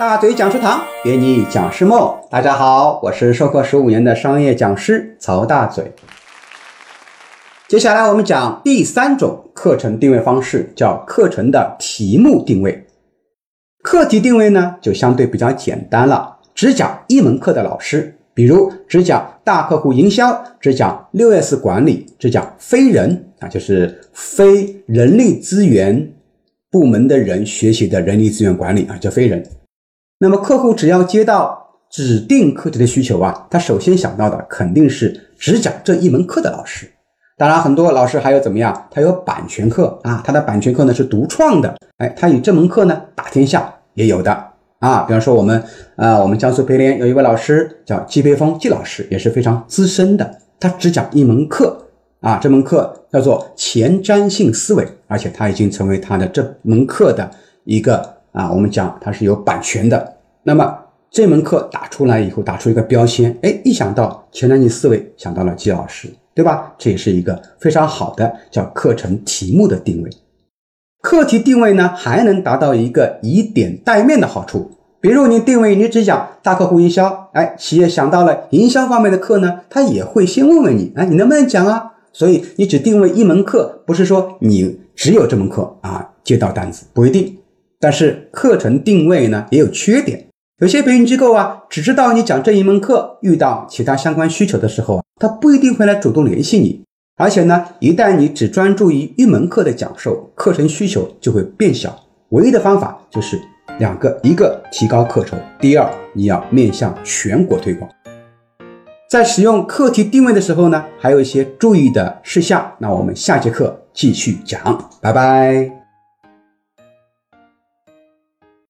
大嘴讲师堂，约你讲师梦。大家好，我是授课十五年的商业讲师曹大嘴。接下来我们讲第三种课程定位方式，叫课程的题目定位。课题定位呢，就相对比较简单了，只讲一门课的老师，比如只讲大客户营销，只讲六 S 管理，只讲非人啊，就是非人力资源部门的人学习的人力资源管理啊，叫非人。那么客户只要接到指定课题的需求啊，他首先想到的肯定是只讲这一门课的老师。当然，很多老师还有怎么样？他有版权课啊，他的版权课呢是独创的，哎，他以这门课呢打天下也有的啊。比方说我们啊，我们江苏培联有一位老师叫季培峰季老师，也是非常资深的，他只讲一门课啊，这门课叫做前瞻性思维，而且他已经成为他的这门课的一个。啊，我们讲它是有版权的。那么这门课打出来以后，打出一个标签，哎，一想到前瞻性思维，想到了季老师，对吧？这也是一个非常好的叫课程题目的定位。课题定位呢，还能达到一个以点带面的好处。比如你定位，你只讲大客户营销，哎，企业想到了营销方面的课呢，他也会先问问你，哎，你能不能讲啊？所以你只定位一门课，不是说你只有这门课啊，接到单子不一定。但是课程定位呢也有缺点，有些培训机构啊只知道你讲这一门课，遇到其他相关需求的时候啊，他不一定会来主动联系你。而且呢，一旦你只专注于一门课的讲授，课程需求就会变小。唯一的方法就是两个：一个提高课酬，第二你要面向全国推广。在使用课题定位的时候呢，还有一些注意的事项。那我们下节课继续讲，拜拜。